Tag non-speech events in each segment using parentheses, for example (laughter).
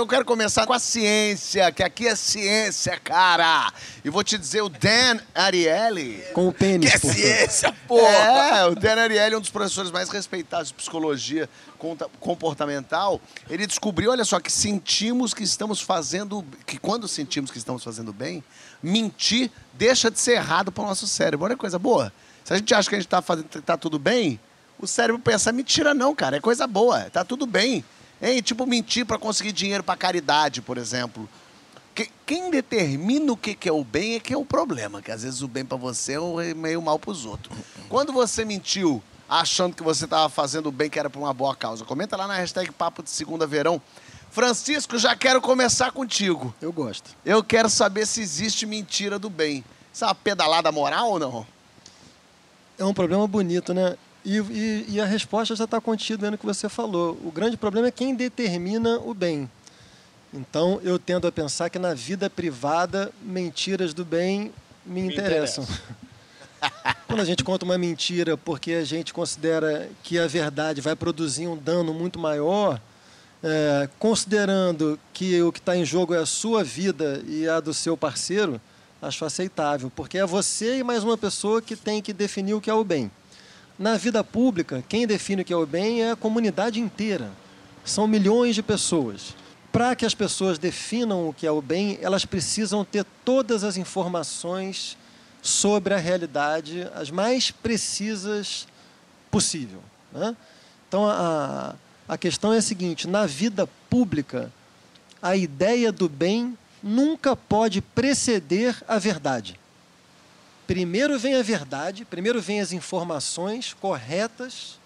Eu quero começar com a ciência, que aqui é ciência, cara. E vou te dizer, o Dan Ariely... Com o pênis, Que é porra. ciência, porra! É, o Dan Ariely é um dos professores mais respeitados de psicologia comportamental. Ele descobriu, olha só, que sentimos que estamos fazendo... Que quando sentimos que estamos fazendo bem, mentir deixa de ser errado para o nosso cérebro. Olha que coisa boa. Se a gente acha que a gente está fazendo, tá tudo bem, o cérebro pensa, mentira não, cara, é coisa boa, tá tudo bem. Hein? Tipo, mentir para conseguir dinheiro para caridade, por exemplo. Que- Quem determina o que que é o bem é que é o problema, que às vezes o bem para você é meio mal para os outros. Quando você mentiu achando que você estava fazendo o bem que era para uma boa causa, comenta lá na hashtag Papo de Segunda Verão. Francisco, já quero começar contigo. Eu gosto. Eu quero saber se existe mentira do bem. Isso é uma pedalada moral ou não? É um problema bonito, né? E, e- e a resposta já está contida no que você falou. O grande problema é quem determina o bem. Então, eu tendo a pensar que na vida privada, mentiras do bem me, interessam. (laughs) Quando a gente conta uma mentira porque a gente considera que a verdade vai produzir um dano muito maior, é, considerando que o que está em jogo é a sua vida e a do seu parceiro, acho aceitável, porque é você e mais uma pessoa que tem que definir o que é o bem. Na vida pública, quem define o que é o bem é a comunidade inteira. São milhões de pessoas. Para que as pessoas definam o que é o bem, elas precisam ter todas as informações sobre a realidade, as mais precisas possível. né? Então, a, a questão é a seguinte: na vida pública, a ideia do bem nunca pode preceder a verdade. Primeiro vem a verdade, primeiro vem as informações corretas,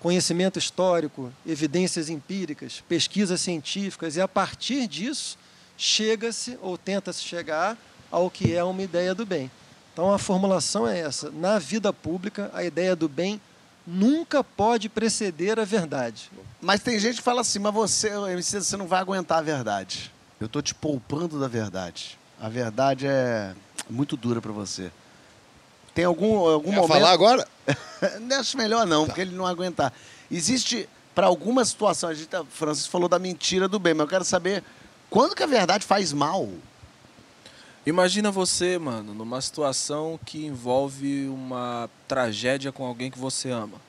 conhecimento histórico, evidências empíricas, pesquisas científicas, e a partir disso chega-se ou tenta-se chegar ao que é uma ideia do bem. Então a formulação é essa: na vida pública, a ideia do bem nunca pode preceder a verdade. Mas tem gente que fala assim, mas você, você não vai aguentar a verdade. Eu tô te poupando da verdade. A verdade é muito dura pra você. Tem algum, algum Quer momento... falar agora? (laughs) Acho melhor não, porque ele não aguentar. Existe, para alguma situação, a gente, tá- Francisco falou da mentira do bem, mas eu quero saber quando que a verdade faz mal? Imagina você, mano, numa situação que envolve uma tragédia com alguém que você ama.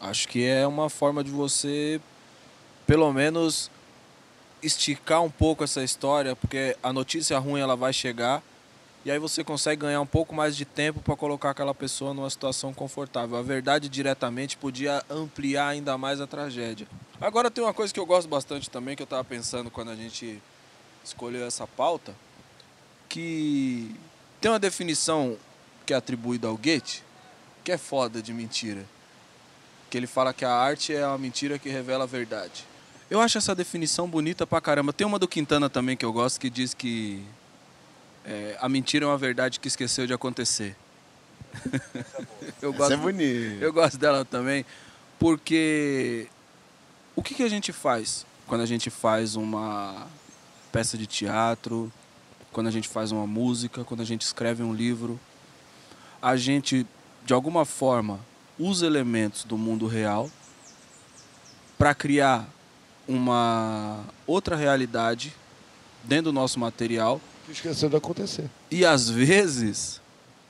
Acho que é uma forma de você, pelo menos, esticar um pouco essa história, porque a notícia ruim ela vai chegar e aí você consegue ganhar um pouco mais de tempo para colocar aquela pessoa numa situação confortável. A verdade diretamente podia ampliar ainda mais a tragédia. Agora tem uma coisa que eu gosto bastante também que eu estava pensando quando a gente escolheu essa pauta, que tem uma definição que é atribuída ao Goethe, que é foda de mentira. Que ele fala que a arte é a mentira que revela a verdade. Eu acho essa definição bonita pra caramba. Tem uma do Quintana também que eu gosto que diz que é, a mentira é uma verdade que esqueceu de acontecer. (laughs) eu gosto, é bonito. eu gosto dela também, porque o que, que a gente faz quando a gente faz uma peça de teatro, quando a gente faz uma música, quando a gente escreve um livro? A gente, de alguma forma, usa elementos do mundo real para criar uma outra realidade dentro do nosso material Que esqueceu de acontecer. e às vezes,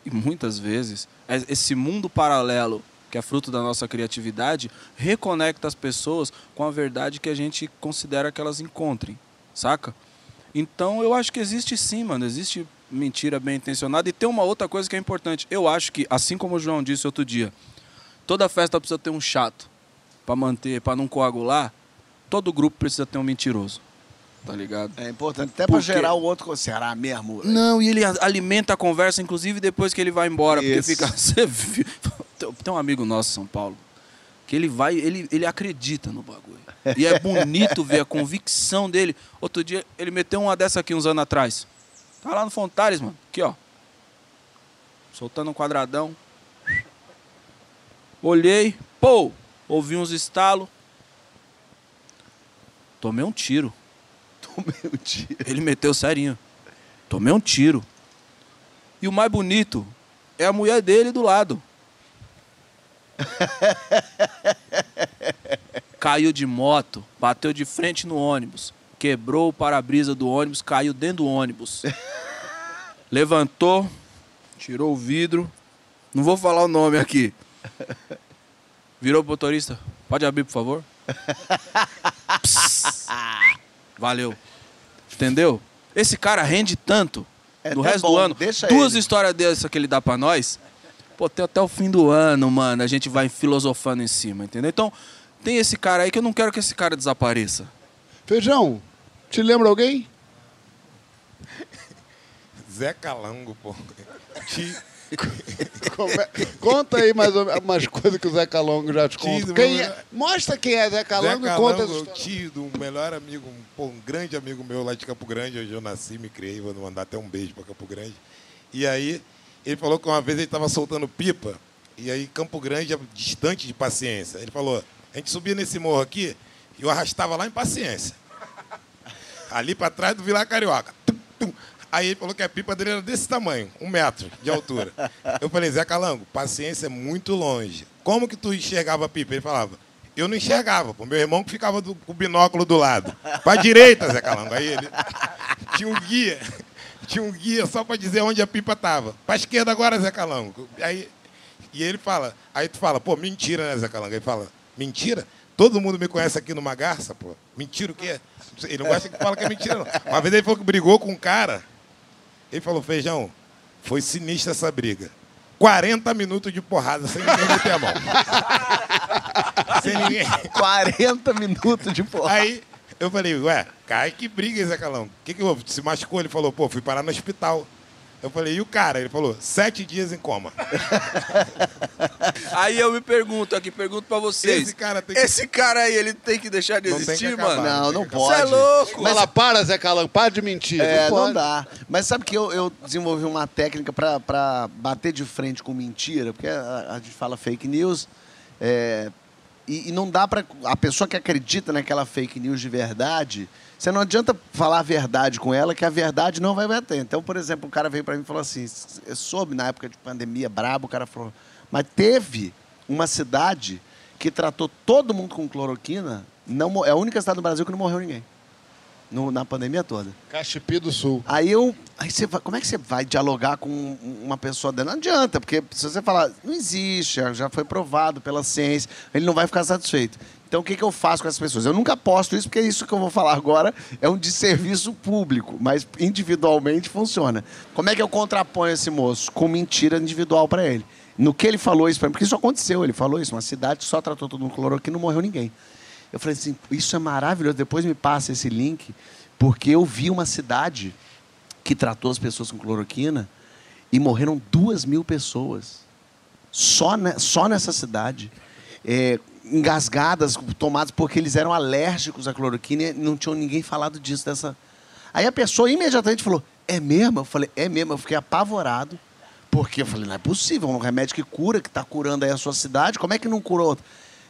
e muitas vezes, es- esse mundo paralelo, que é fruto da nossa criatividade, reconecta as pessoas com a verdade que a gente considera que elas encontrem, saca? Então eu acho que existe sim, mano, existe mentira bem intencionada. E tem uma outra coisa que é importante. Eu acho que, assim como o João disse outro dia, toda festa precisa ter um chato para manter, para não coagular. Todo grupo precisa ter um mentiroso, tá ligado? É importante, até pra Porque- gerar o outro. Será mesmo? Não, e ele alimenta a conversa, inclusive depois que ele vai embora. Porque Isso. fica. (laughs) Viu? Tem- Tem um amigo nosso em São Paulo que ele vai, ele, ele acredita no bagulho. E é bonito ver a convicção dele. Outro dia ele meteu uma dessa aqui uns anos atrás. Tá lá no Fontares, mano. Aqui, ó. Soltando um quadradão. Olhei, pô, ouvi uns estalos. Tomei um tiro. Tomei um tiro. Ele meteu serinho. Tomei um tiro. E o mais bonito é a mulher dele do lado. (laughs) Caiu de moto, bateu de frente no ônibus, quebrou o para-brisa do ônibus, caiu dentro do ônibus. (laughs) Levantou, tirou o vidro. Não vou falar o nome aqui. (laughs) Virou pro motorista. Pode abrir, por favor? Valeu. Entendeu? Esse cara rende tanto É no até resto bom, do ano. deixa Duas ele. histórias dessa que ele dá pra nós. Pô, tem até o fim do ano, mano. A gente vai filosofando em cima, entendeu? Então, tem esse cara aí que eu não quero que esse cara desapareça. Feijão, te lembra alguém? Zé Calango, pô. Te- é- Conta aí mais ou menos umas coisas que o Zé Calongo já te conta. Tio, Quem meu- é- Mostra quem é Zé Calongo Zé e conta essa história. tio do melhor amigo, um, pô, um grande amigo meu lá de Campo Grande, onde eu nasci, me criei, vou mandar até um beijo para Campo Grande. E aí, ele falou que uma vez ele estava soltando pipa, e aí Campo Grande é distante de paciência. Ele falou, a gente subia nesse morro aqui, e eu arrastava lá em paciência. (laughs) Ali para trás do Vila Carioca. Tum, tum. Aí ele falou que a pipa dele era desse tamanho, um metro de altura. (laughs) Eu falei, Zé Calango, paciência é muito longe. Como que tu enxergava a pipa? Ele falava, eu não enxergava, pô. Meu irmão que ficava do, com o binóculo do lado. Pra (laughs) direita, Zé Calango. Aí ele (laughs) tinha um guia. Tinha um guia só pra dizer onde a pipa tava. Pra esquerda agora, Zé Calango. Aí, e ele fala, aí tu fala, pô, mentira, né, Zé Calango? Ele fala, mentira? Todo mundo me conhece aqui numa garça, pô. Mentira o quê? Ele não gosta que fala que é mentira, não. Uma vez ele falou que brigou com um cara. Ele falou, feijão, foi sinistra essa briga. 40 minutos de porrada sem ninguém meter a mão. (laughs) sem ninguém. 40 minutos de porra. Aí eu falei, ué, cai que briga, Zé Calão? O que, que houve? Se machucou? Ele falou, pô, fui parar no hospital. Eu falei, e o cara? Ele falou, sete dias em coma. (laughs) Aí eu me pergunto aqui, pergunto pra vocês. Esse cara tem que- Esse cara aí, ele tem que deixar de Não existir, acabar. mano? Não, não Você pode. é louco. Mas Fala, para, Zé Calango, para de mentir. É, pode. não dá. Mas sabe que eu, eu desenvolvi uma técnica pra- pra bater de frente com mentira, porque a, a gente fala fake news, é, e, e não dá pra. A pessoa que acredita naquela fake news de verdade, você não adianta falar a verdade com ela, que a verdade não vai bater. Então, por exemplo, o cara veio pra mim e falou assim: eu soube na época de pandemia, brabo, o cara falou, mas teve uma cidade que tratou todo mundo com cloroquina, não, é a única cidade do Brasil que não morreu ninguém. no- na pandemia toda. Cachipi do Sul. Aí eu. Aí você vai, como é que você vai dialogar com um- uma pessoa dela? Não adianta, porque se você falar, não existe, já foi provado pela ciência, ele não vai ficar satisfeito. Então o que, que eu faço com essas pessoas? Eu nunca posto isso, porque isso que eu vou falar agora é um desserviço público, mas individualmente funciona. Como é que eu contraponho esse moço? Com mentira individual para ele. No que ele falou isso para mim, porque isso aconteceu, ele falou isso, uma cidade só tratou todo mundo com cloroquina não morreu ninguém. Eu falei assim, isso é maravilhoso, depois me passa esse link, porque eu vi uma cidade que tratou as pessoas com cloroquina e morreram duas mil pessoas. Só, só nessa cidade. É, engasgadas, tomadas porque eles eram alérgicos à cloroquina e não tinham ninguém falado disso. Dessa... Aí a pessoa imediatamente falou, é mesmo? Eu falei, é mesmo. Eu fiquei apavorado. Porque eu falei, não é possível, um remédio que cura, que está curando aí a sua cidade, como é que não curou?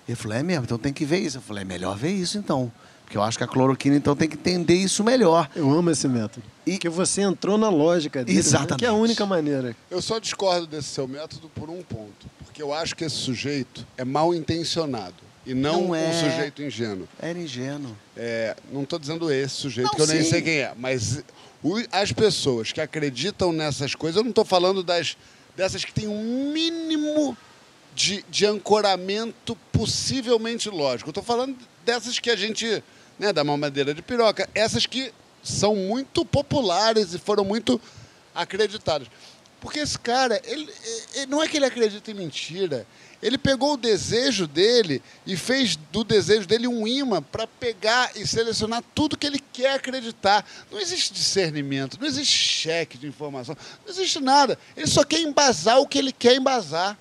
Ele falou, é mesmo, então tem que ver isso. Eu falei, é melhor ver isso então. Porque eu acho que a cloroquina, então, tem que entender isso melhor. Eu amo esse método. E- Porque você entrou na lógica dele, né? Exatamente. que é a única maneira. Eu só discordo desse seu método por um ponto. Porque eu acho que esse sujeito é mal intencionado. E não, Não é. um sujeito ingênuo. Era ingênuo. É, não estou dizendo esse sujeito, Não, que eu nem sim. sei quem é. Mas as pessoas que acreditam nessas coisas, eu não estou falando das, dessas que têm um mínimo de, de ancoramento possivelmente lógico. Eu estou falando dessas que a gente, né, da mamadeira de piroca, essas que são muito populares e foram muito acreditadas. Porque esse cara, ele, ele- não é que ele acredita em mentira. Ele pegou o desejo dele e fez do desejo dele um imã para pegar e selecionar tudo que ele quer acreditar. Não existe discernimento, não existe cheque de informação, não existe nada. Ele só quer embasar o que ele quer embasar.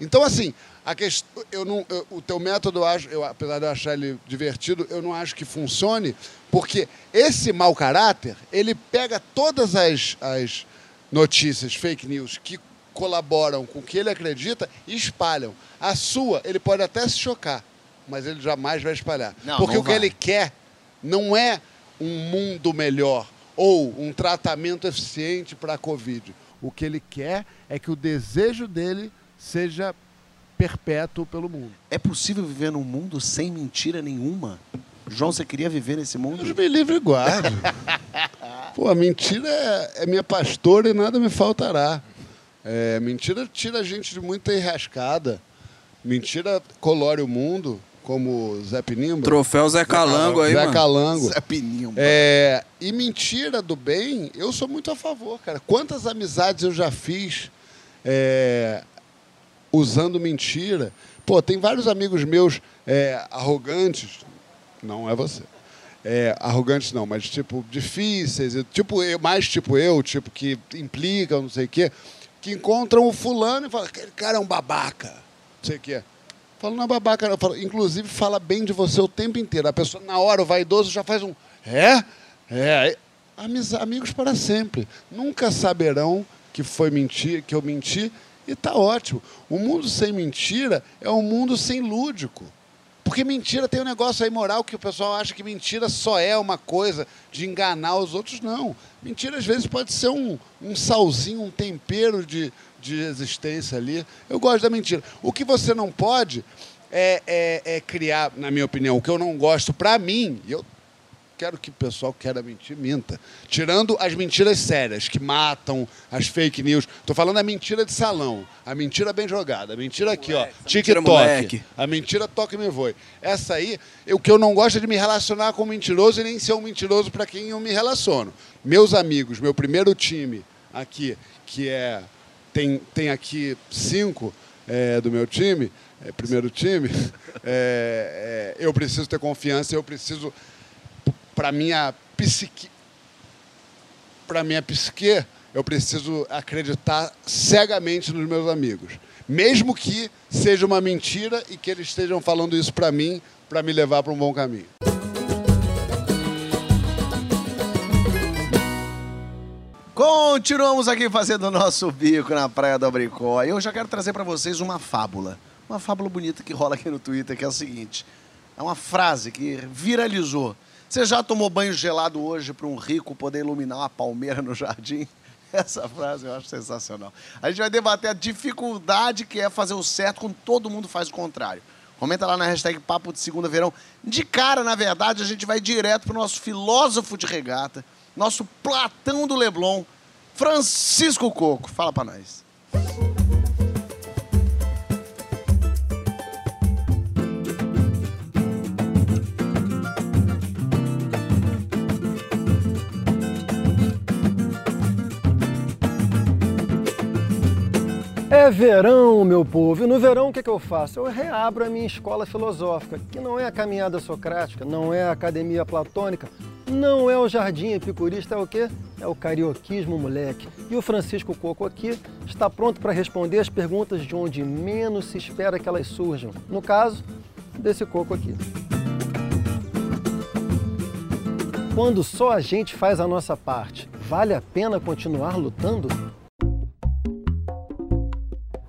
Então, assim, a questão, eu não, eu- o teu método, eu acho, eu, apesar de eu achar ele divertido, eu não acho que funcione, porque esse mau caráter, ele pega todas as, as notícias, fake news, que colaboram com o que ele acredita e espalham. A sua, ele pode até se chocar, mas ele jamais vai espalhar. Não, porque não o que vai. ele quer não é um mundo melhor ou um tratamento eficiente para a Covid. O que ele quer é que o desejo dele seja perpétuo pelo mundo. É possível viver num mundo sem mentira nenhuma? João, você queria viver nesse mundo? Deus me livre e guarde. (laughs) Pô, a mentira é, é minha pastora e nada me faltará. É, mentira tira a gente de muita enrascada. Mentira colore o mundo, como Zé Pinimba. Troféu Zé Calango aí, Zé mano. Calango. Zé Pininho. É, e mentira do bem, eu sou muito a favor, cara. Quantas amizades eu já fiz é, usando mentira? Pô, tem vários amigos meus é, arrogantes, não é você. É, arrogantes não, mas tipo, difíceis, tipo eu, mais tipo eu, tipo que implicam, não sei o quê, que encontram o fulano e falam, aquele cara é um babaca, não sei o quê. Falo, não é babaca, não. Falo, inclusive fala bem de você o tempo inteiro. A pessoa, na hora, o vaidoso já faz um, é? É. Amigos para sempre. Nunca saberão que foi mentir, que eu menti, e tá ótimo. O mundo sem mentira é um mundo sem lúdico. Porque mentira tem um negócio aí moral que o pessoal acha que mentira só é uma coisa de enganar os outros. Não. Mentira, às vezes, pode ser um, um salzinho, um tempero de, de existência ali. Eu gosto da mentira. O que você não pode é, é- é criar, na minha opinião, o que eu não gosto para mim, e eu quero que o pessoal queira mentir, minta. Tirando as mentiras sérias, que matam, as fake news. Tô falando a mentira de salão, a mentira bem jogada, a mentira aqui, ó, mentira TikTok, moleque. a mentira toca e me voe. Essa aí, o que eu não gosto é de me relacionar com um mentiroso e nem ser um mentiroso para quem eu me relaciono. Meus amigos, meu primeiro time aqui, que é tem, tem aqui cinco é, do meu time, é, primeiro time, (laughs) é, é, eu preciso ter confiança, eu preciso para minha psique para minha psique eu preciso acreditar cegamente nos meus amigos mesmo que seja uma mentira e que eles estejam falando isso para mim para me levar para um bom caminho Continuamos aqui fazendo o nosso bico na Praia do Abricó. Eu já quero trazer para vocês uma fábula. Uma fábula bonita que rola aqui no Twitter, que é a seguinte. É uma frase que viralizou. Você já tomou banho gelado hoje para um rico poder iluminar uma palmeira no jardim? (laughs) Essa frase eu acho sensacional. A gente vai debater a dificuldade que é fazer o certo quando todo mundo faz o contrário. Comenta lá na hashtag Papo de Segunda Verão. De cara, na verdade, a gente vai direto pro nosso filósofo de regata, nosso Platão do Leblon, Francisco Coco. Fala pra nós. É verão, meu povo. E no verão o que, que eu faço? Eu reabro a minha escola filosófica, que não é a caminhada socrática, não é a academia platônica, não é o jardim epicurista, é o quê? É o carioquismo, moleque. E o Francisco Coco aqui está pronto para responder as perguntas de onde menos se espera que elas surjam. No caso, desse coco aqui. Quando só a gente faz a nossa parte, vale a pena continuar lutando?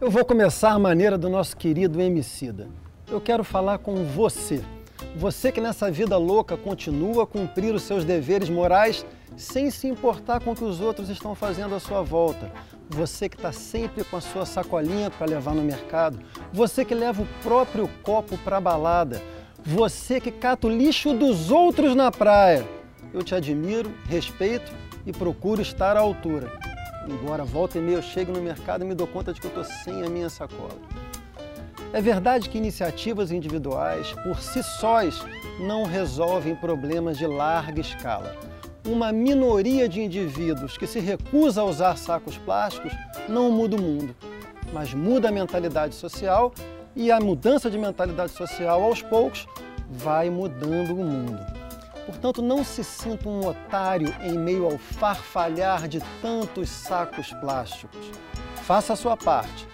Eu vou começar a maneira do nosso querido Emicida. Eu quero falar com você. Você que nessa vida louca continua a cumprir os seus deveres morais sem se importar com o que os outros estão fazendo à sua volta. Você que está sempre com a sua sacolinha para levar no mercado. Você que leva o próprio copo para a balada. Você que cata o lixo dos outros na praia. Eu te admiro, respeito e procuro estar à altura. Embora volta e meia eu chegue no mercado e me dou conta de que eu estou sem a minha sacola. É verdade que iniciativas individuais, por si sós, não resolvem problemas de larga escala. Uma minoria de indivíduos que se recusa a usar sacos plásticos não muda o mundo, mas muda a mentalidade social e a mudança de mentalidade social, aos poucos, vai mudando o mundo. Portanto, não se sinta um otário em meio ao farfalhar de tantos sacos plásticos. Faça a sua parte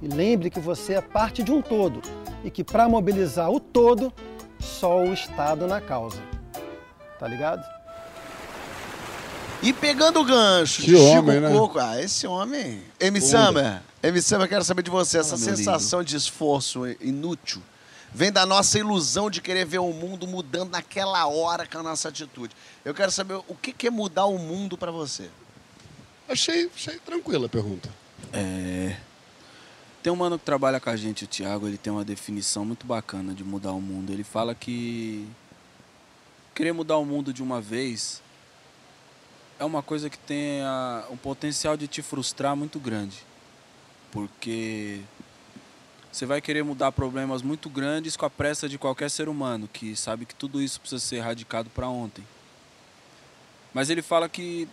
e lembre que você é parte de um todo e que para mobilizar o todo, só o Estado na causa. Tá ligado? E pegando o gancho, Que Chico homem, né? Coco. Ah, esse homem. M. Summer, M. Summer, eu quero saber de você. Essa Fala, meu sensação de esforço inútil vem da nossa ilusão de querer ver o mundo mudando naquela hora com a nossa atitude. Eu quero saber o que é mudar o mundo pra você. Achei, achei tranquila a pergunta. É... Tem um mano que trabalha com a gente, o Thiago, ele tem uma definição muito bacana de mudar o mundo. Ele fala que querer mudar o mundo de uma vez é uma coisa que tem a, um potencial de te frustrar muito grande. Porque você vai querer mudar problemas muito grandes com a pressa de qualquer ser humano, que sabe que tudo isso precisa ser erradicado para ontem. Mas ele fala que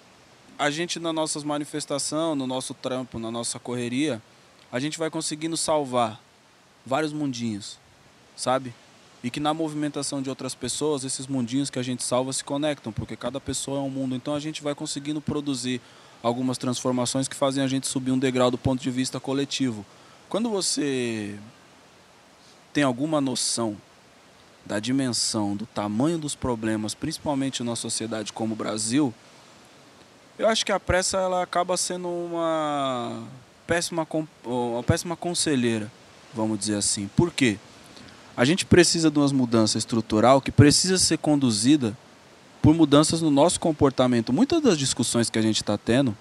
a gente na nossas manifestações, no nosso trampo, na nossa correria, a gente vai conseguindo salvar vários mundinhos, sabe? E que na movimentação de outras pessoas, esses mundinhos que a gente salva se conectam, porque cada pessoa é um mundo. Então a gente vai conseguindo produzir algumas transformações que fazem a gente subir um degrau do ponto de vista coletivo. Quando você tem alguma noção da dimensão, do tamanho dos problemas, principalmente numa sociedade como o Brasil, eu acho que a pressa ela acaba sendo uma péssima, uma péssima conselheira, vamos dizer assim. Por quê? A gente precisa de umas mudanças estrutural que precisa ser conduzida por mudanças no nosso comportamento. Muitas das discussões que a gente está tendo,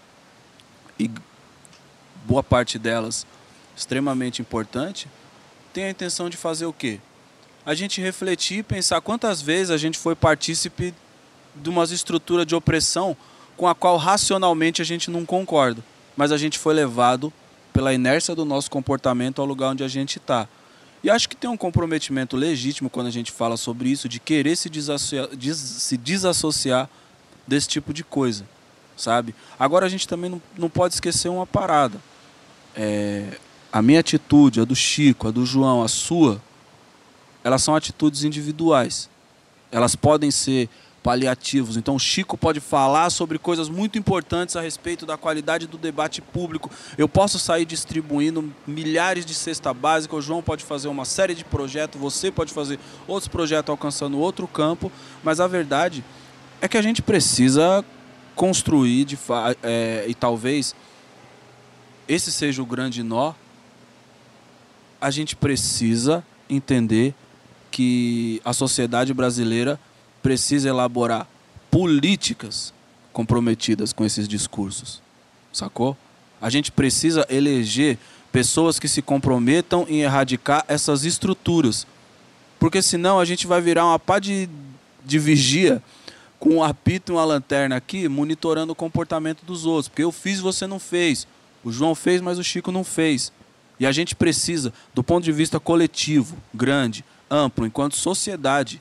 e boa parte delas extremamente importante, tem a intenção de fazer o quê? A gente refletir e pensar quantas vezes a gente foi partícipe de uma estrutura de opressão com a qual racionalmente a gente não concorda, mas a gente foi levado pela inércia do nosso comportamento ao lugar onde a gente está. E acho que tem um comprometimento legítimo quando a gente fala sobre isso, de querer se desassociar, des, se desassociar desse tipo de coisa, sabe? Agora a gente também não, não pode esquecer uma parada. É, a minha atitude, a do Chico, a do João, a sua, elas são atitudes individuais. Elas podem ser paliativos. Então, o Chico pode falar sobre coisas muito importantes a respeito da qualidade do debate público. Eu posso sair distribuindo milhares de cesta básica, o João pode fazer uma série de projetos, você pode fazer outros projetos alcançando outro campo, mas a verdade é que a gente precisa construir de é, e talvez esse seja o grande nó. A gente precisa entender que a sociedade brasileira precisa elaborar políticas comprometidas com esses discursos. Sacou? A gente precisa eleger pessoas que se comprometam em erradicar essas estruturas. Porque senão a gente vai virar uma pá de, de vigia com um apito e uma lanterna aqui, monitorando o comportamento dos outros. Porque eu fiz, você não fez. O João fez, mas o Chico não fez. E a gente precisa, do ponto de vista coletivo, grande, amplo, enquanto sociedade,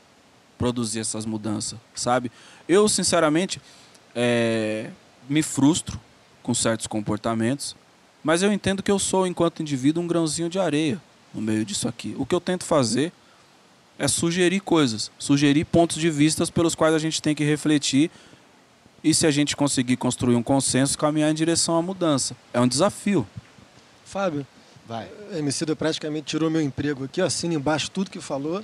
produzir essas mudanças, sabe? Eu, sinceramente, é, me frustro com certos comportamentos, mas eu entendo que eu sou, enquanto indivíduo, um grãozinho de areia no meio disso aqui. O que eu tento fazer é sugerir coisas, sugerir pontos de vistas pelos quais a gente tem que refletir e se a gente conseguir construir um consenso, caminhar em direção à mudança. É um desafio. Fábio, vai. A Emicida praticamente tirou meu emprego aqui, assina embaixo tudo que falou.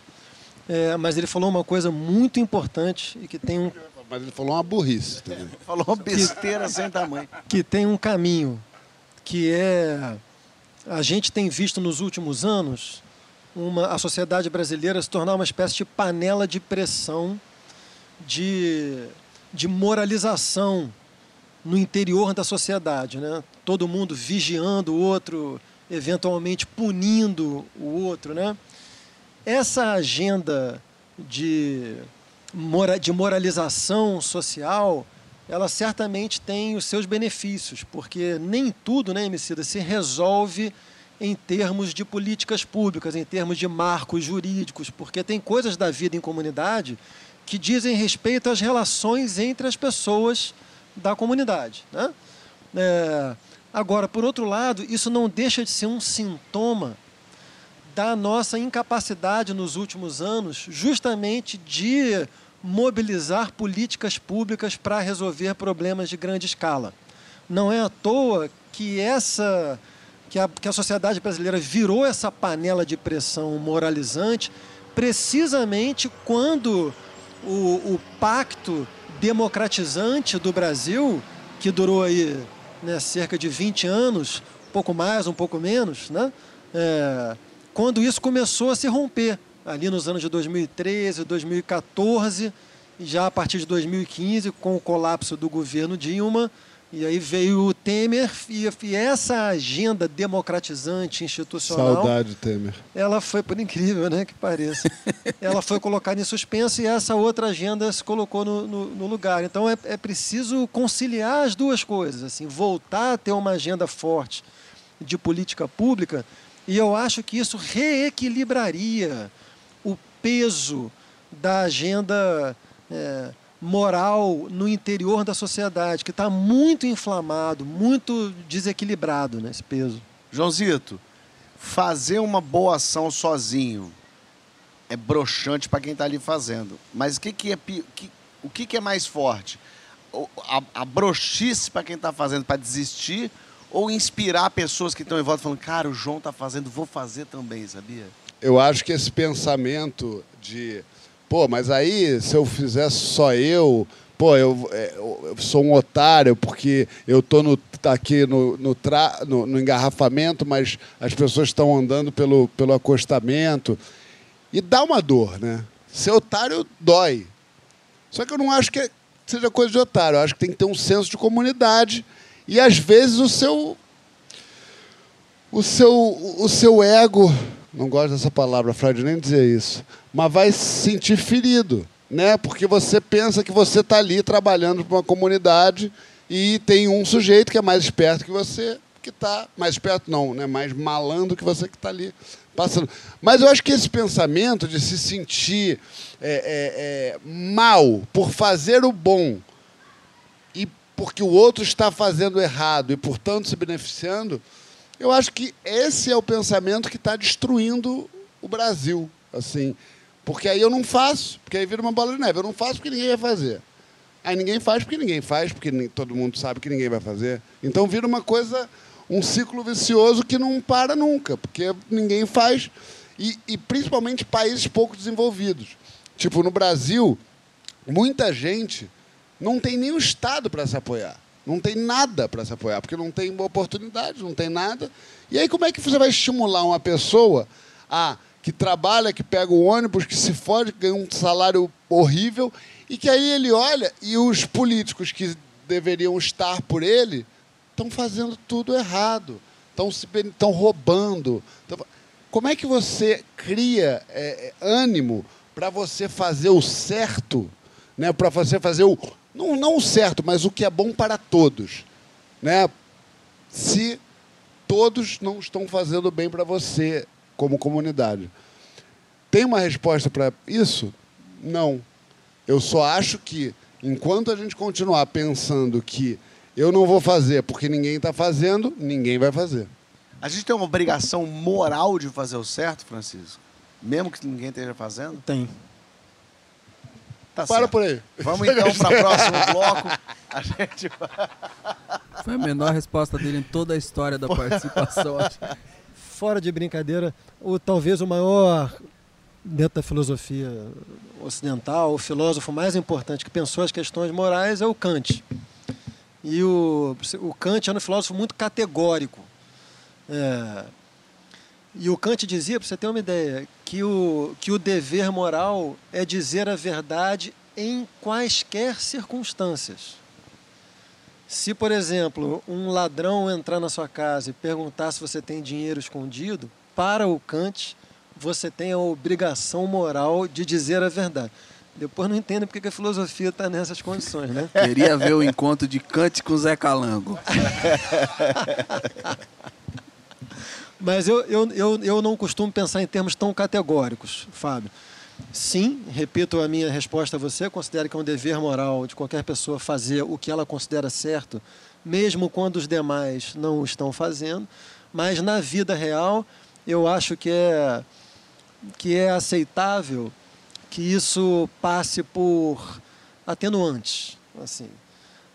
É, mas ele falou uma coisa muito importante e que tem um. Mas ele falou uma burrice. Também. (laughs) falou uma besteira sem tamanho. Que tem um caminho, que é. A gente tem visto nos últimos anos uma, a sociedade brasileira se tornar uma espécie de panela de pressão, de, de moralização no interior da sociedade. Né? Todo mundo vigiando o outro, eventualmente punindo o outro. Né? essa agenda de, mora, de moralização social, ela certamente tem os seus benefícios, porque nem tudo, né, Emicida, se resolve em termos de políticas públicas, em termos de marcos jurídicos, porque tem coisas da vida em comunidade que dizem respeito às relações entre as pessoas da comunidade. Né? É, agora, por outro lado, isso não deixa de ser um sintoma da nossa incapacidade nos últimos anos, justamente de mobilizar políticas públicas para resolver problemas de grande escala. Não é à toa que essa que a, que a sociedade brasileira virou essa panela de pressão moralizante precisamente quando o, o pacto democratizante do Brasil, que durou aí né, cerca de 20 anos, pouco mais, um pouco menos, né? É, quando isso começou a se romper, ali nos anos de 2013, 2014, e já a partir de 2015, com o colapso do governo Dilma, E aí veio o Temer e, e essa agenda democratizante institucional, Saudade, Temer. ela foi, por incrível né, que pareça, (laughs) ela foi colocada em suspenso e essa outra agenda se colocou no, no- no lugar. Então é, é preciso conciliar as duas coisas, assim, voltar a ter uma agenda forte de política pública e eu acho que isso reequilibraria o peso da agenda é, moral no interior da sociedade, que está muito inflamado, muito desequilibrado nesse peso. Joãozito, fazer uma boa ação sozinho é broxante para quem está ali fazendo. Mas o que, que é que- o que, que é mais forte? A, a broxice para quem está fazendo para desistir ou inspirar pessoas que estão em volta falando, cara, o João está fazendo, vou fazer também, sabia? Eu acho que esse pensamento de, pô, mas aí se eu fizesse só eu, pô, eu, é, eu sou um otário porque eu tô no, aqui no, no, tra, no, no engarrafamento, mas as pessoas estão andando pelo, pelo acostamento. E dá uma dor, né? Ser otário dói. Só que eu não acho que seja coisa de otário. Eu acho que tem que ter um senso de comunidade. E às vezes o seu o seu, o seu ego, não gosto dessa palavra, Freud nem dizer isso, mas vai se sentir ferido, né? Porque você pensa que você está ali trabalhando para uma comunidade e tem um sujeito que é mais esperto que você, que está mais esperto não, né? Mais malandro que você que está ali passando. Mas eu acho que esse pensamento de se sentir é, é, é, mal por fazer o bom e porque o outro está fazendo errado e portanto se beneficiando, eu acho que esse é o pensamento que está destruindo o Brasil, assim. Porque aí eu não faço, porque aí vira uma bola de neve. Eu não faço porque ninguém vai fazer. Aí ninguém faz porque ninguém faz, porque todo mundo sabe que ninguém vai fazer. Então vira uma coisa, um ciclo vicioso que não para nunca, porque ninguém faz. E, e principalmente países pouco desenvolvidos. Tipo, no Brasil, muita gente não tem nem o Estado para se apoiar. Não tem nada para se apoiar, porque não tem oportunidade, não tem nada. E aí, como é que você vai estimular uma pessoa a que trabalha, que pega o ônibus, que se fode, que ganha um salário horrível, e que aí ele olha e os políticos que deveriam estar por ele estão fazendo tudo errado, estão se estão roubando. tão- Como é que você cria é, ânimo para você fazer o certo, né? Para você fazer o não, não o certo, mas o que é bom para todos, né? Se todos não estão fazendo bem para você como comunidade. Tem uma resposta para isso? Não. Eu só acho que enquanto a gente continuar pensando que eu não vou fazer porque ninguém está fazendo, ninguém vai fazer. A gente tem uma obrigação moral de fazer o certo, Francisco? Mesmo que ninguém esteja fazendo? Tem. Tá Para certo. por aí. Vamos então (laughs) para o próximo bloco. A gente vai... Foi a menor resposta dele em toda a história da participação. (laughs) Fora de brincadeira, o, talvez o maior, dentro da filosofia ocidental, o filósofo mais importante que pensou as questões morais é o Kant. E o, o Kant era um filósofo muito categórico. É, e o Kant dizia, para você ter uma ideia, que o, que o dever moral é dizer a verdade em quaisquer circunstâncias. Se, por exemplo, um ladrão entrar na sua casa e perguntar se você tem dinheiro escondido, para o Kant, você tem a obrigação moral de dizer a verdade. Depois não entendo porque que a filosofia está nessas condições, né? Queria ver o encontro de Kant com Zé Calango. (laughs) Mas eu, eu, eu, eu não costumo pensar em termos tão categóricos, Fábio. Sim, repito a minha resposta a você, considero que é um dever moral de qualquer pessoa fazer o que ela considera certo, mesmo quando os demais não o estão fazendo, mas na vida real eu acho que é, que é aceitável que isso passe por atenuantes, assim.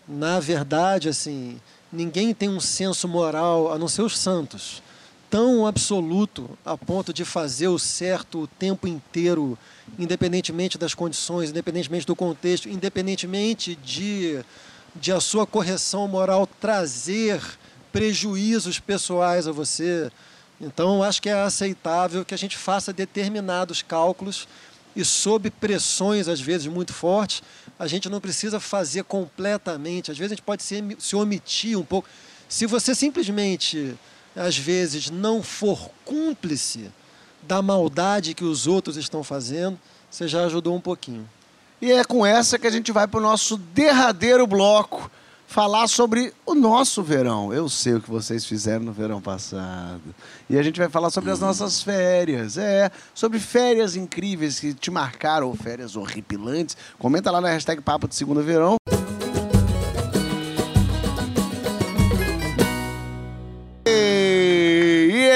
Na verdade, assim, ninguém tem um senso moral, a não ser os santos, tão absoluto a ponto de fazer o certo o tempo inteiro, independentemente das condições, independentemente do contexto, independentemente de, de a sua correção moral trazer prejuízos pessoais a você. Então, acho que é aceitável que a gente faça determinados cálculos e sob pressões, às vezes, muito fortes, a gente não precisa fazer completamente. Às vezes a gente pode se, se omitir um pouco. Se você simplesmente, às vezes, não for cúmplice da maldade que os outros estão fazendo, você já ajudou um pouquinho. E é com essa que a gente vai para o nosso derradeiro bloco falar sobre o nosso verão. Eu sei o que vocês fizeram no verão passado. E a gente vai falar sobre as nossas férias. É, sobre férias incríveis que te marcaram, ou férias horripilantes. Comenta lá na hashtag Papo de Segunda Verão.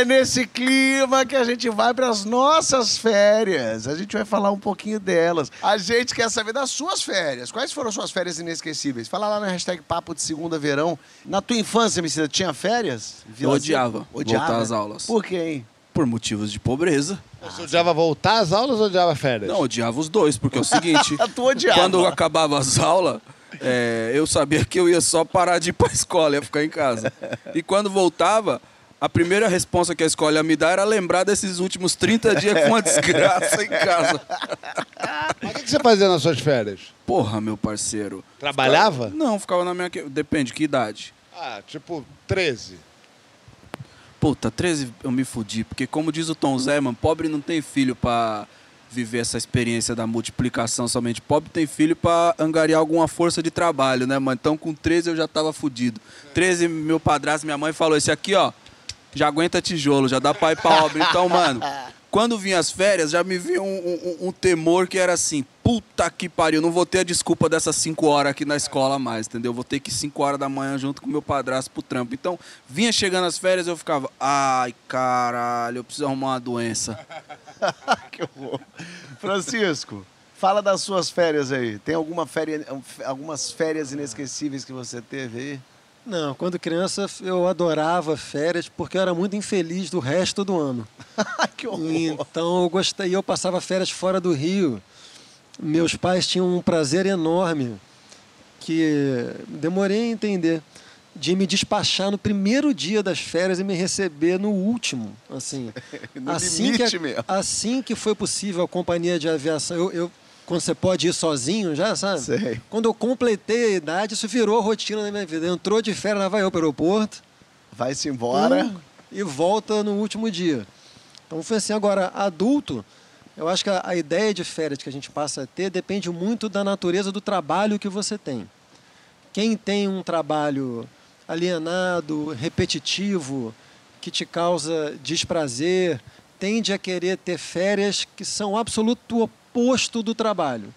É nesse clima que a gente vai para as nossas férias. A gente vai falar um pouquinho delas. A gente quer saber das suas férias. Quais foram suas férias inesquecíveis? Fala lá na hashtag Papo de Segunda Verão. Na tua infância, Messina, tinha férias? Eu odiava Odiava? voltar às aulas. Por quê, hein? Por motivos de pobreza. Você odiava voltar às aulas ou odiava férias? Não, odiava os dois, porque é o seguinte. (laughs) Tu odiava. Quando acabava as aulas, é, eu sabia que eu ia só parar de ir pra escola, ia ficar em casa. E quando voltava, a primeira resposta que a escola me dar era lembrar desses últimos 30 dias com uma (laughs) desgraça em casa. Mas o que que você fazia nas suas férias? Porra, meu parceiro. Trabalhava? Não, ficava na minha. Depende, que idade? Ah, tipo 13. Puta, 13 eu me fudi, porque como diz o Tom Zé, mano, pobre não tem filho pra viver essa experiência da multiplicação somente. Pobre tem filho pra angariar alguma força de trabalho, né, mano? Então com 13 eu já tava fudido. 13, meu padrasto, minha mãe falou, esse aqui, ó, já aguenta tijolo, já dá pai pra obra. Então, mano, quando vinha as férias, já me vinha um, um- um temor que era assim, puta que pariu, não vou ter a desculpa dessas 5 horas aqui na escola mais, entendeu? Vou ter que ir 5 horas da manhã junto com meu padrasto pro trampo. Então, vinha chegando as férias, eu ficava, ai, caralho, eu preciso arrumar uma doença. (laughs) que horror. Francisco, fala das suas férias aí. Tem alguma féria, algumas férias inesquecíveis que você teve aí? Não, quando criança eu adorava férias porque eu era muito infeliz do resto do ano. (laughs) que horror. Então eu gostei, eu passava férias fora do Rio. Meus pais tinham um prazer enorme que demorei a entender de me despachar no primeiro dia das férias e me receber no último, assim. (laughs) No assim limite que mesmo. assim que foi possível a companhia de aviação, eu, eu- quando você pode ir sozinho já, sabe? Sei. Quando eu completei a idade, isso virou a rotina da minha vida. Entrou de férias, lá vai eu para o aeroporto, Vai-se embora. Hum, e volta no último dia. Então foi assim. Agora, adulto, eu acho que a, a ideia de férias que a gente passa a ter depende muito da natureza do trabalho que você tem. Quem tem um trabalho alienado, repetitivo, que te causa desprazer, tende a querer ter férias que são absoluto oposto do trabalho.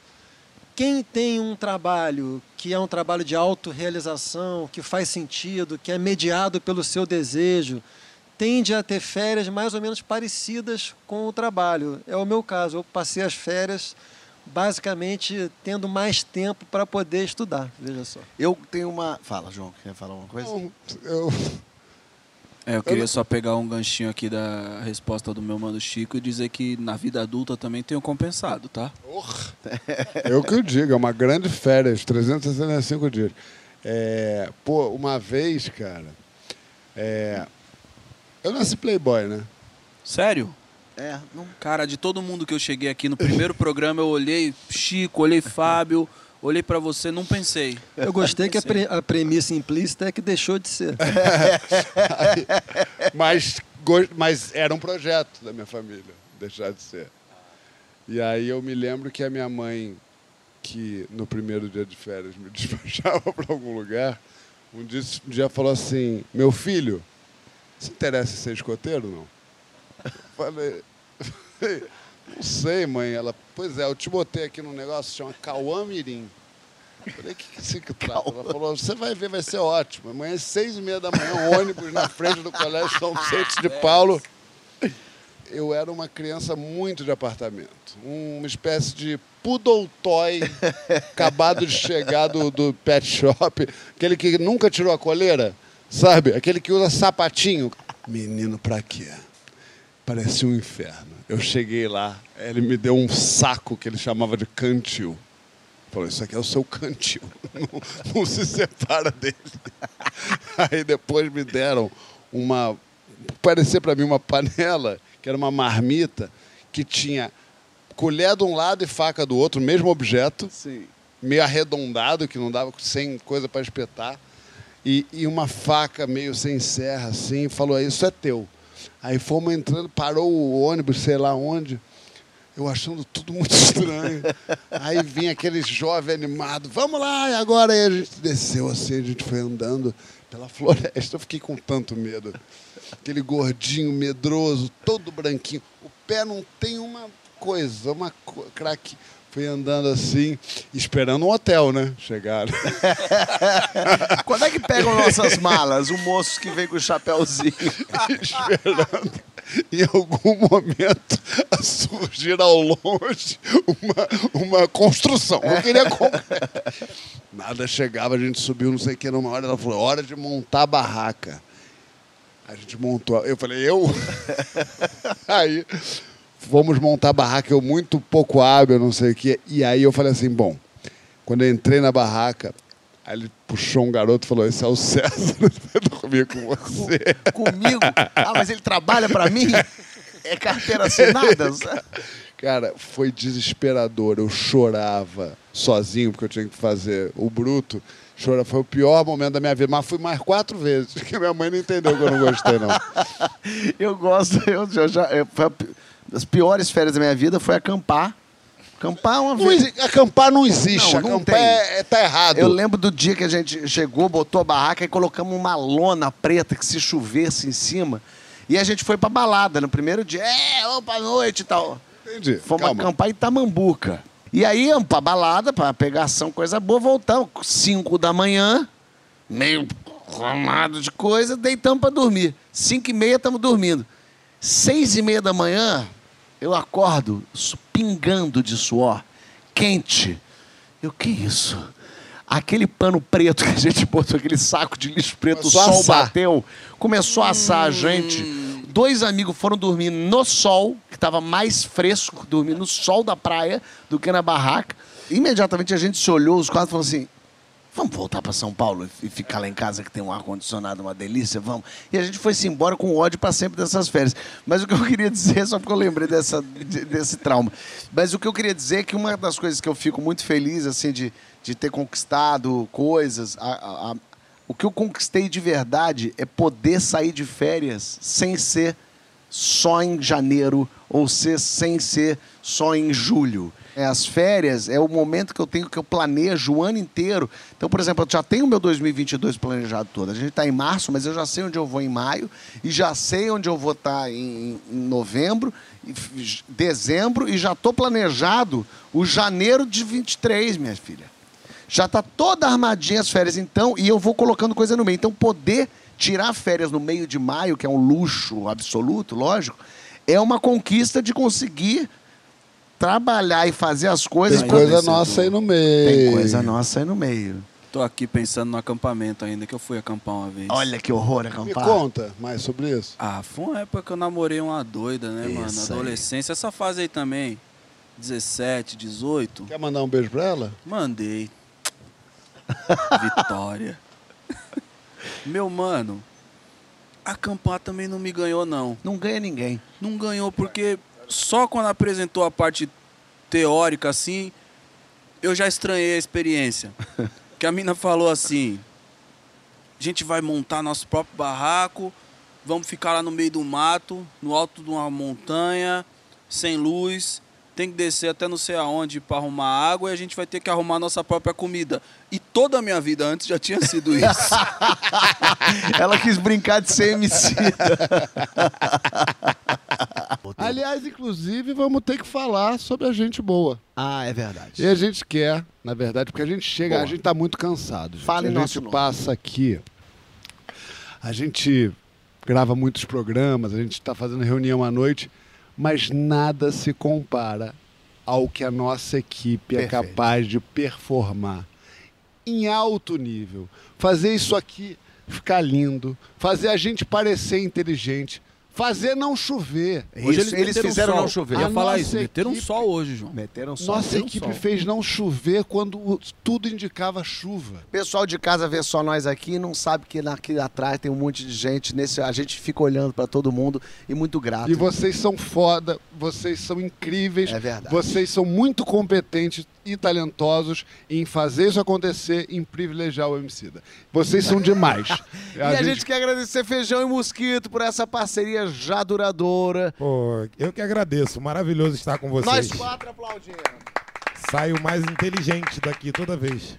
Quem tem um trabalho que é um trabalho de autorrealização, que faz sentido, que é mediado pelo seu desejo, tende a ter férias mais ou menos parecidas com o trabalho. É o meu caso. Eu passei as férias basicamente tendo mais tempo para poder estudar. Veja só. Eu tenho uma. Fala, João, quer falar uma coisa? Não, eu, É, eu queria só pegar um ganchinho aqui da resposta do meu mano Chico e dizer que na vida adulta também tenho compensado, tá? eu que eu digo, é uma grande férias, 365 dias. É, pô, uma vez, cara, é, eu nasci playboy, né? Sério? É, não. Cara, de todo mundo que eu cheguei aqui no primeiro programa, eu olhei Chico, olhei Fábio, olhei pra você, não pensei. Eu gostei que a, pre- a premissa implícita é que deixou de ser. (laughs) Mas, mas era um projeto da minha família, deixar de ser. E aí eu me lembro que a minha mãe, que no primeiro dia de férias me (laughs) despachava para algum lugar, um dia, um dia falou assim, meu filho, se interessa em ser escoteiro não? Eu falei, (laughs) não sei, mãe. Ela, pois é, eu te botei aqui num negócio que chama Cauã Mirim. Eu falei, o que, que isso que trata? Ela falou, você vai ver, vai ser ótimo. Amanhã às seis e meia da manhã, ônibus na frente do Colégio São (laughs) Vicente de Paulo. Eu era uma criança muito de apartamento. Uma espécie de poodle toy (laughs) acabado de chegar do, do pet shop. Aquele que nunca tirou a coleira, sabe? Aquele que usa sapatinho. Menino, pra quê? Parecia um inferno. Eu cheguei lá, ele me deu um saco que ele chamava de cantil. Falou, isso aqui é o seu cantil. (laughs) Não, não se separa dele. (laughs) Aí depois me deram uma. Parecia para mim uma panela, que era uma marmita, que tinha colher de um lado e faca do outro, mesmo objeto, Sim. meio arredondado, que não dava sem coisa para espetar, e, e uma faca meio sem serra, assim, falou: Isso é teu. Aí fomos entrando, parou o ônibus, sei lá onde, eu achando tudo muito (laughs) estranho. Aí vinha aquele jovem animado: Vamos lá, e agora? Aí a gente desceu assim, a gente foi andando pela (laughs) floresta. Eu fiquei com tanto medo. Aquele gordinho medroso, todo branquinho. O pé não tem uma coisa, uma craque. Fui andando assim, esperando um hotel, né? Chegaram. (laughs) Quando é que pegam nossas malas? O moço que vem com o chapéuzinho. esperando. Em algum momento surgir ao longe uma, uma construção. Eu queria concreto. Nada chegava, a gente subiu, não sei o que, numa hora. Ela falou: hora de montar a barraca. A gente montou. Eu falei: eu? (laughs) Aí fomos montar a barraca, eu muito pouco hábil, não sei o que. E aí eu falei assim: bom, quando eu entrei na barraca, aí ele puxou um garoto e falou: esse é o César, (laughs) vai dormir com você. Comigo? Ah, mas ele trabalha pra mim? É carteira assinada? (laughs) Cara, foi desesperador. Eu chorava sozinho, porque eu tinha que fazer o bruto. Chora, foi o pior momento da minha vida. Mas fui mais quatro vezes, (laughs) porque minha mãe não entendeu que eu não gostei, não. Eu gosto, eu, já- já, eu- das piores férias da minha vida foi acampar. Acampar uma Não vez. acampar não existe. Não, não acampar tem. é, é- tá errado. Eu lembro do dia que a gente chegou, botou a barraca e colocamos uma lona preta que se chovesse em cima. E a gente foi pra balada no primeiro dia. É, opa, noite e tal. Entendi. Fomos Calma. acampar em Tamambuca. E aí, pra balada, pra pegação, coisa boa, voltamos. Cinco da manhã, meio arrumado de coisa, deitamos pra dormir. Cinco e meia, estamos dormindo. Seis e meia da manhã, eu acordo pingando de suor, quente. Eu, que isso? Aquele pano preto que a gente (laughs) botou, aquele saco de lixo preto, Começou o sol assar. bateu, começou a assar a gente. Dois amigos foram dormir no sol, que estava mais fresco, dormir no sol da praia do que na barraca. Imediatamente a gente se olhou, os quatro falou assim: vamos voltar para São Paulo e ficar lá em casa que tem um ar-condicionado, uma delícia, vamos. E a gente foi-se embora com ódio para sempre dessas férias. Mas o que eu (laughs) queria dizer, só porque eu lembrei dessa, de- desse trauma, mas o que eu queria dizer é que uma das coisas que eu fico muito feliz, assim, de, de ter conquistado coisas, a- a- o que eu conquistei de verdade é poder sair de férias sem ser só em janeiro ou ser sem ser só em julho. É, as férias é o momento que eu tenho que eu planejo o ano inteiro. Então, por exemplo, eu já tenho o meu 2022 planejado todo. A gente está em março, mas eu já sei onde eu vou em maio e já sei onde eu vou estar em, em novembro, e f- dezembro e já estou planejado o janeiro de 23, minha filha. Já está toda armadinha as férias, então, e eu vou colocando coisa no meio. Então, poder tirar férias no meio de maio, que é um luxo absoluto, lógico, é uma conquista de conseguir trabalhar e fazer as coisas. Tem coisa nossa aí no meio. Tem coisa nossa aí no meio. Tô aqui pensando no acampamento ainda, que eu fui acampar uma vez. Olha que horror Me acampar. conta mais sobre isso. Ah, foi uma época que eu namorei uma doida, né, mano? Isso aí. Adolescência, essa fase aí também. 17, 18. Quer mandar um beijo pra ela? Mandei. (laughs) Vitória. Meu mano, acampar também não me ganhou, não. Não ganha ninguém. Não ganhou porque só quando apresentou a parte teórica assim, eu já estranhei a experiência. (laughs) Que a mina falou assim: a gente vai montar nosso próprio barraco, vamos ficar lá no meio do mato, no alto de uma montanha, sem luz, tem que descer até não sei aonde para arrumar água e a gente vai ter que arrumar nossa própria comida. E toda a minha vida antes já tinha sido (laughs) isso. Ela quis brincar de ser MC. (laughs) Aliás, inclusive, vamos ter que falar sobre a gente boa. ah, é verdade. E a gente quer, na verdade, porque a gente chega, Boa. a gente tá muito cansado. gente. Fala em a nosso gente nome. passa aqui. A gente grava muitos programas, a gente está fazendo reunião à noite, mas nada se compara ao que a nossa equipe é Perfeito. capaz de performar em alto nível. Fazer isso aqui ficar lindo, fazer a gente parecer inteligente, fazer não chover. Isso, eles, meteram fizeram sol. não chover. Eu ia falar isso, meteram equipe- sol hoje, João. Meteram só. Nossa Deus equipe sol. fez não chover quando tudo indicava chuva. O pessoal de casa vê só nós aqui e não sabe que aqui atrás tem um monte de gente. Nesse, a gente fica olhando pra todo mundo e muito grato. E vocês são foda, vocês são incríveis. É verdade. Vocês são muito competentes e talentosos em fazer isso acontecer, em privilegiar o Emicida. Vocês são demais. (laughs) E a, gente... quer agradecer Feijão e Mosquito por essa parceria já duradoura. Pô, eu que agradeço. Maravilhoso estar com vocês. Nós quatro aplaudindo. Saio mais inteligente daqui toda vez.